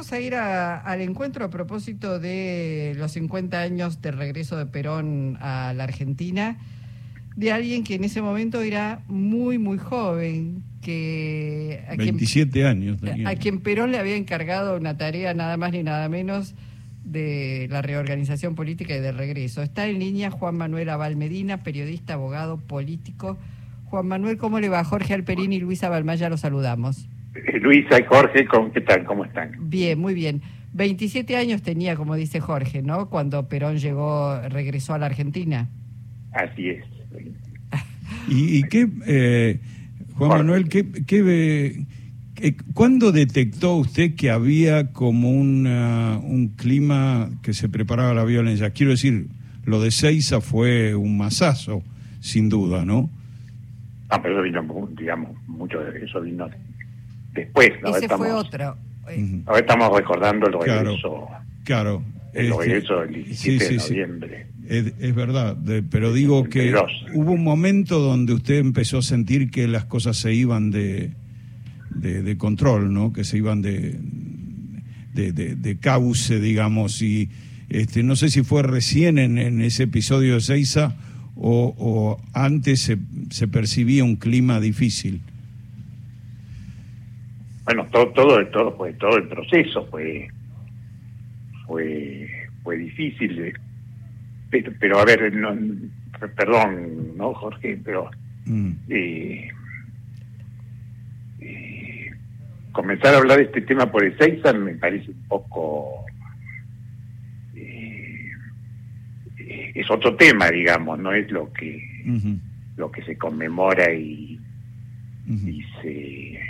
vamos a ir al encuentro a propósito de los 50 años de regreso de Perón a la Argentina, de alguien que en ese momento era muy, muy joven, que... A 27 años. A quien Perón le había encargado una tarea nada más ni nada menos de la reorganización política y de regreso. Está en línea Juan Manuel Abal Medina, periodista, abogado, político. Juan Manuel, ¿cómo le va? Jorge Alperín y Luisa Balmaya los saludamos. Eh, Luisa y Jorge, ¿qué tal? ¿Cómo están? Bien, muy bien. 27 años tenía, como dice Jorge, ¿no? Cuando Perón llegó, regresó a la Argentina. Así es. ¿Y, qué, eh, Juan Manuel, qué, qué, ¿cuándo detectó usted que había como un clima que se preparaba la violencia? Quiero decir, lo de Seiza fue un masazo, sin duda, ¿no? Ah, pero eso vino, digamos, mucho de eso vino después. ¿no? Ese fue otro. Ahora estamos recordando el regreso. Claro. El regreso del 17 de noviembre. Es, verdad, pero digo que hubo un momento donde usted empezó a sentir que las cosas se iban de, de, control, ¿no? Que se iban de, de, de, cauce, digamos, y este, no sé si fue recién en, en ese episodio de Seiza o, o antes se, se percibía un clima difícil bueno, todo, todo, todo, pues, todo el proceso fue, fue, fue difícil, eh, pero, pero a ver, no, perdón, ¿no, Jorge? Pero mm. eh, eh, comenzar a hablar de este tema por el Seiza me parece un poco... es otro tema, digamos, no es lo que lo que se conmemora y, y se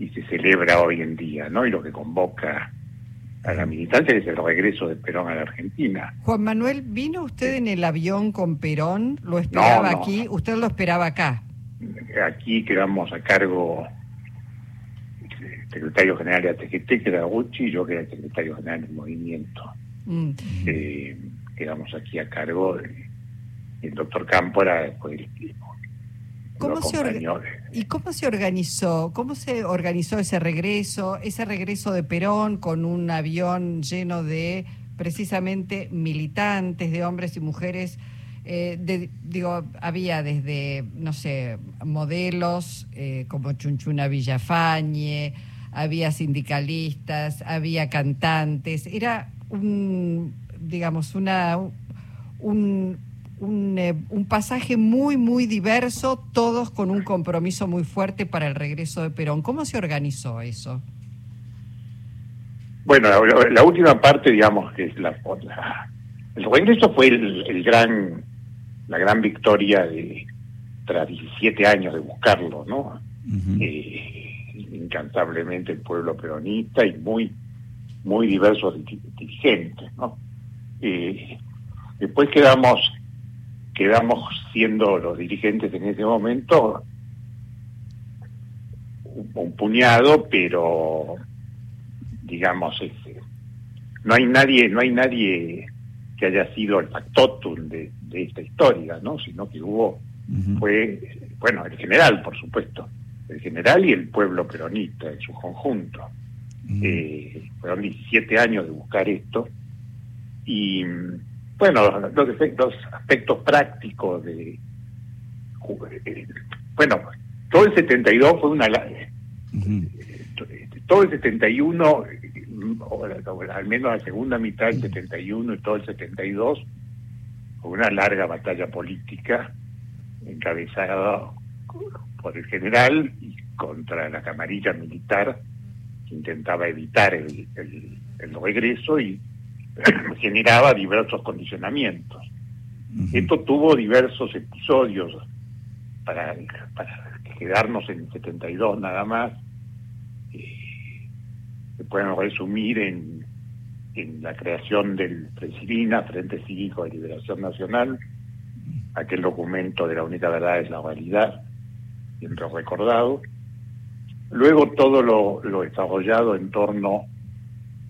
y se celebra hoy en día, ¿no? Y lo que convoca a la militancia es el regreso de Perón a la Argentina. Juan Manuel, ¿vino usted en el avión con Perón? ¿Lo esperaba aquí? ¿Usted lo esperaba acá? Aquí quedamos a cargo el secretario general de ATGT, que era Gucci, y yo que era el secretario general del movimiento. Mm. Eh, quedamos aquí a cargo, el doctor Campo era después el ¿Cómo se ¿Y cómo se organizó? ¿Cómo se organizó ese regreso, ese regreso de Perón con un avión lleno de precisamente militantes, de hombres y mujeres? Eh, digo, había desde, no sé, modelos eh, como Chunchuna Villafañe, había sindicalistas, había cantantes, era un, digamos, una, un, eh, un, pasaje muy, muy diverso, todos con un compromiso muy fuerte para el regreso de Perón. ¿Cómo se organizó eso? Bueno, la, última parte, digamos, que es la, el regreso fue el, gran, la gran victoria de tras 17 años de buscarlo, ¿no? Eh, incansablemente el pueblo peronista y muy, muy diversos dirigentes, ¿no? Eh, después quedamos quedamos siendo los dirigentes en ese momento un, puñado, pero digamos ese, no hay nadie, no hay nadie que haya sido el factotum de, esta historia, ¿no? Sino que hubo fue bueno el general, por supuesto, el general y el pueblo peronista en su conjunto. Eh, fueron 17 años de buscar esto y bueno, los, aspectos prácticos de... Bueno, todo el 72 fue una... Todo el 71, al menos la segunda mitad del 71 y todo el 72, fue una larga batalla política encabezada por el general y contra la camarilla militar que intentaba evitar el, el regreso y generaba diversos condicionamientos. Esto tuvo diversos episodios para, para quedarnos en el 72 nada más. Eh, se pueden resumir en, en la creación del Presidina, Frente Cívico de Liberación Nacional, aquel documento de la única verdad es la realidad, siempre recordado. Luego todo lo, lo desarrollado en torno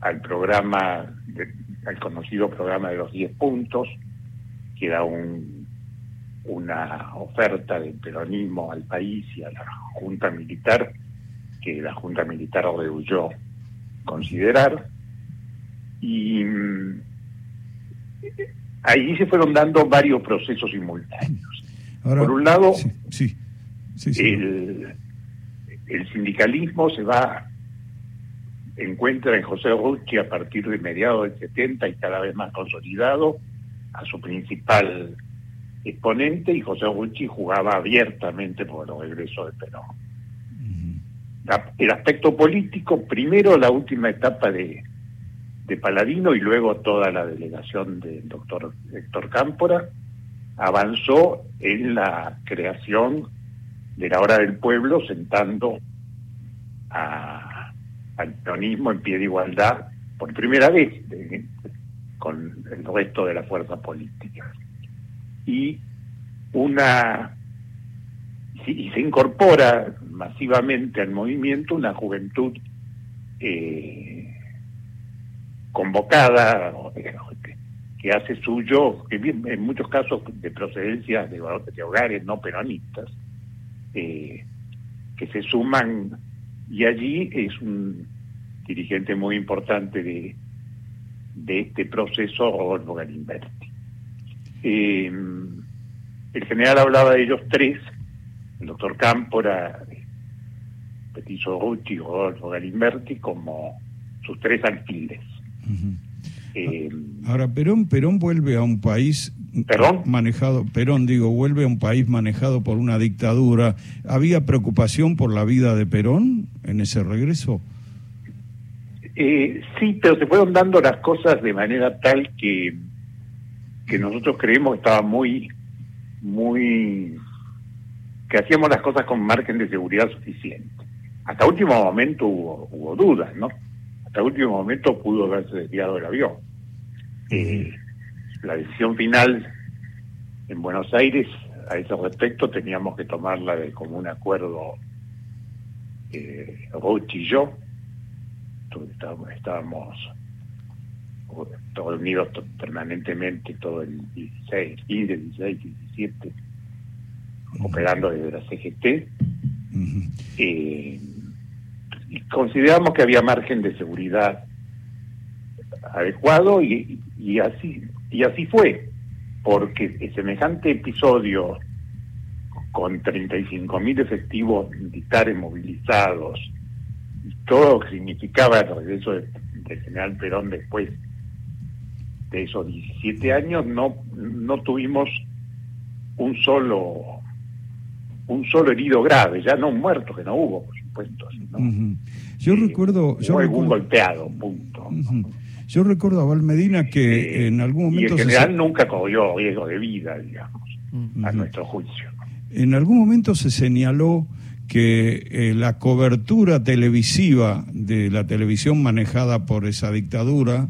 al programa de, el conocido programa de los 10 puntos, que era un, una oferta del peronismo al país y a la Junta Militar, que la Junta Militar rehuyó considerar. Y mm, ahí se fueron dando varios procesos simultáneos. Por un lado, sí, el, el, sindicalismo se va, encuentra en José Rucci a partir de mediados del 70 y cada vez más consolidado a su principal exponente y José Rucci jugaba abiertamente por el regreso de Perón. El aspecto político, primero la última etapa de, de Paladino y luego toda la delegación del doctor Héctor Cámpora, avanzó en la creación de la hora del pueblo, sentando a, al peronismo en pie de igualdad por primera vez con el resto de la fuerza política. Y una y se incorpora masivamente al movimiento una juventud eh, convocada, que, hace suyo, que en muchos casos de procedencia de, hogares no peronistas, eh, que se suman, y allí es un dirigente muy importante de, de este proceso, Rodolfo Galimberti. Eh, el general hablaba de ellos tres, el doctor Cámpora, Petiso Rucci, Rodolfo Galimberti como sus tres alfiles. Eh, Ahora, Perón, Perón vuelve a un país manejado, Perón digo, vuelve a un país manejado por una dictadura. ¿Había preocupación por la vida de Perón en ese regreso? Eh, sí, pero se fueron dando las cosas de manera tal que, que nosotros creemos que estaba muy, muy que hacíamos las cosas con margen de seguridad suficiente. Hasta último momento hubo, hubo dudas, ¿no? Hasta último momento pudo haberse desviado el avión. Eh, la decisión final en Buenos Aires a ese respecto teníamos que tomarla de común acuerdo eh, y yo. Estábamos, estábamos reunidos permanentemente todo el 16, 15, 16, 17 operando desde la CGT. Eh, y consideramos que había margen de seguridad adecuado y, y así y así fue, porque semejante episodio con 35.000 efectivos militares movilizados, y todo significaba el regreso del general Perón después de esos 17 años, no, no tuvimos un solo un solo herido grave, ya no un muerto, que no hubo, por supuesto. Yo eh, recuerdo... Yo recuerdo, golpeado, punto. Yo recuerdo a Valmedina que en algún momento... Y en general nunca corrió riesgo de vida, digamos, a nuestro juicio. En algún momento se señaló que eh, la cobertura televisiva de la televisión manejada por esa dictadura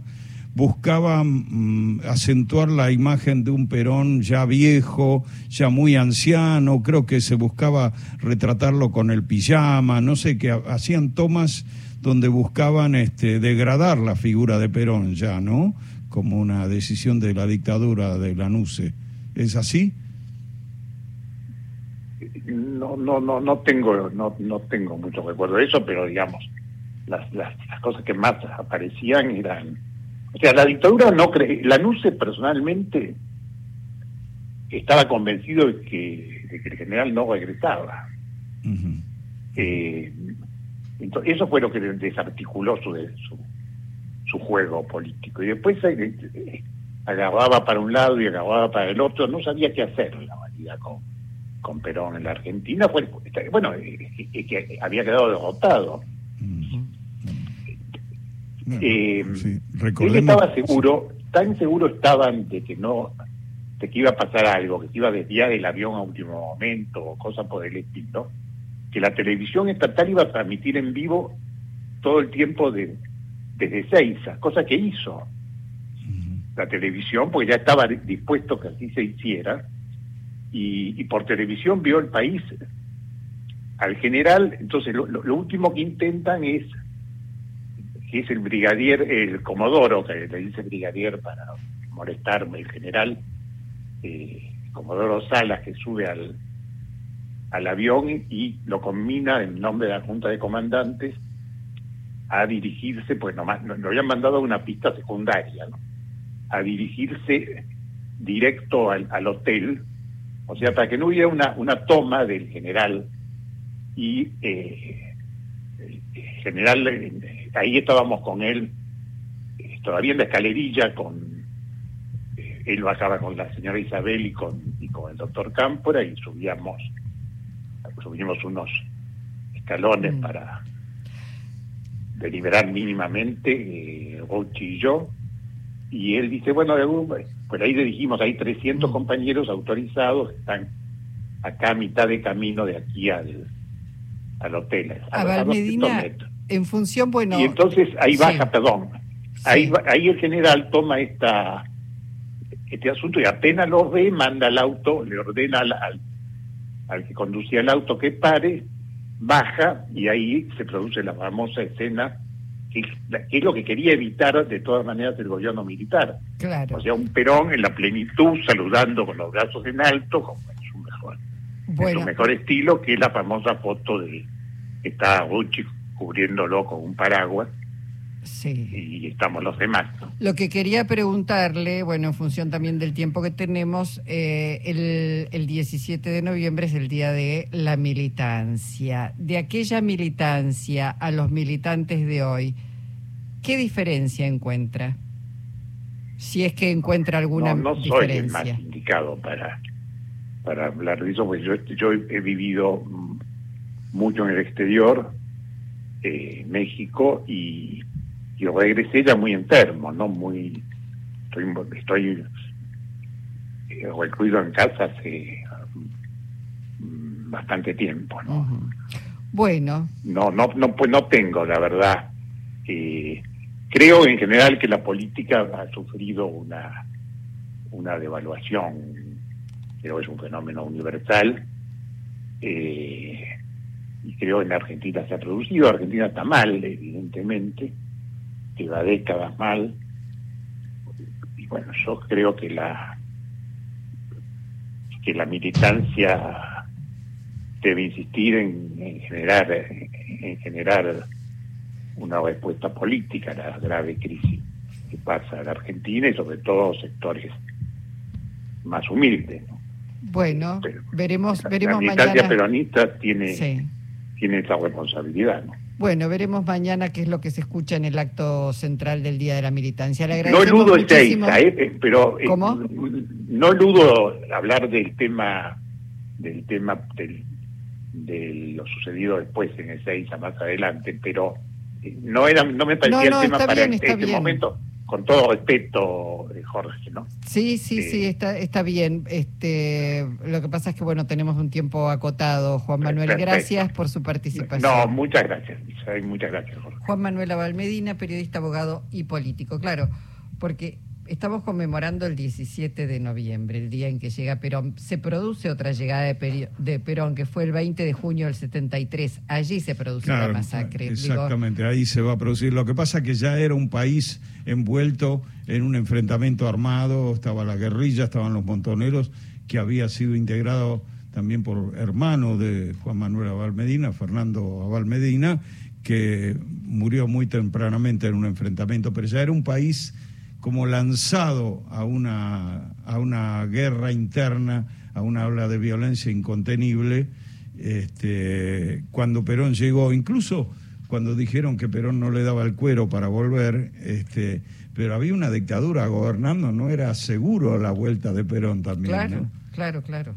buscaba mm, acentuar la imagen de un Perón ya viejo, ya muy anciano, creo que se buscaba retratarlo con el pijama, no sé, que hacían tomas donde buscaban este, degradar la figura de Perón ya, ¿no? Como una decisión de la dictadura de la NUCE. ¿Es así? No, no, no, no tengo, no, no tengo mucho recuerdo de eso, pero digamos, las, las cosas que más aparecían eran o sea, la dictadura no cree, la NUCE personalmente estaba convencido de que, el general no regresaba. Eh, entonces, eso fue lo que desarticuló su, su, su juego político. Y después eh, eh, agarraba para un lado y agarraba para el otro, no sabía qué hacer la realidad con, con Perón en la Argentina. Fue, bueno, que había quedado derrotado. Eh, él estaba seguro, tan seguro estaban de que no, de que iba a pasar algo, que se iba a desviar el avión a último momento o cosas por el estilo, que la televisión estatal iba a transmitir en vivo todo el tiempo de, desde Seiza, cosa que hizo. La televisión, porque ya estaba dispuesto que así se hiciera, y, por televisión vio el país al general, entonces lo último que intentan es que es el brigadier, el comodoro, que le dice brigadier para molestarme, el general, eh, Comodoro Salas, que sube al, al avión y lo combina en nombre de la Junta de Comandantes a dirigirse, pues nomás, nos habían mandado a una pista secundaria, a dirigirse directo al, al, hotel, o sea, para que no hubiera una, una toma del general y eh, el general, eh, ahí estábamos con él, eh, todavía en la escalerilla, con él bajaba con la señora Isabel y con, y con el doctor Cámpora y subíamos, subimos unos escalones mm. para deliberar mínimamente, eh, y yo, y él dice, bueno, pues ahí le dijimos, hay 300 mm. compañeros autorizados, están acá a mitad de camino de aquí al, al hotel. A, a Medina, en función, bueno... Y entonces ahí baja, perdón, ahí, ahí el general toma esta este asunto y apenas lo ve, manda el auto, le ordena al, al, al que conducía el auto que pare, baja y ahí se produce la famosa escena que, es lo que quería evitar de todas maneras el gobierno militar. Claro. O sea, un Perón en la plenitud, saludando con los brazos en alto, como en su mejor, su mejor estilo, que es la famosa foto de que está Gucci cubriéndolo con un paraguas Sí. Y estamos los demás. Lo que quería preguntarle, bueno, en función también del tiempo que tenemos, eh, el, el 17 de noviembre es el día de la militancia. De aquella militancia a los militantes de hoy, ¿qué diferencia encuentra? Si es que encuentra alguna no, no soy el más indicado para, para hablar de eso, porque yo, yo he vivido mucho en el exterior, eh, México, y yo regresé ya muy enfermo, ¿no? Muy, estoy, estoy eh, recluido en casa hace mm, bastante tiempo, ¿no? Bueno. No, no, no, pues no tengo, la verdad. Eh, creo en general que la política ha sufrido una, una devaluación, creo que es un fenómeno universal. Eh, y creo en Argentina se ha producido, Argentina está mal, evidentemente, que va décadas mal. Y bueno, yo creo que la que la militancia debe insistir en, generar en generar una respuesta política a la grave crisis que pasa en Argentina y sobre todo sectores más humildes. Bueno, veremos, veremos la militancia peronista tiene, tiene esa responsabilidad. ¿no? Bueno, veremos mañana qué es lo que se escucha en el acto central del Día de la Militancia. Le no eludo esta ¿eh? pero eh, no eludo hablar del tema del tema del, de lo sucedido después en esa más adelante, pero eh, no era no me parecía el tema para este momento con todo respeto, eh, Jorge, ¿no? Sí, sí, sí, está, está bien. Este, lo que pasa es que, bueno, tenemos un tiempo acotado. Juan Manuel, gracias por su participación. No, muchas gracias, muchas gracias, Jorge. Juan Manuel Abalmedina, periodista, abogado y político. Claro, porque estamos conmemorando el 17 de noviembre, el día en que llega Perón. Se produce otra llegada de, de Perón, que fue el 20 de junio del 73. Allí se produce la masacre. Exactamente, ahí se va a producir. Lo que pasa es que ya era un país envuelto en un enfrentamiento armado, estaba la guerrilla, estaban los montoneros, que había sido integrado también por hermano de Juan Manuel Abal Medina, Fernando Abal Medina, que murió muy tempranamente en un enfrentamiento, pero ya era un país como lanzado a una, a una guerra interna, a una ola de violencia incontenible, este, cuando Perón llegó, incluso cuando dijeron que Perón no le daba el cuero para volver, este, pero había una dictadura gobernando, no era seguro la vuelta de Perón también. Claro, claro, claro.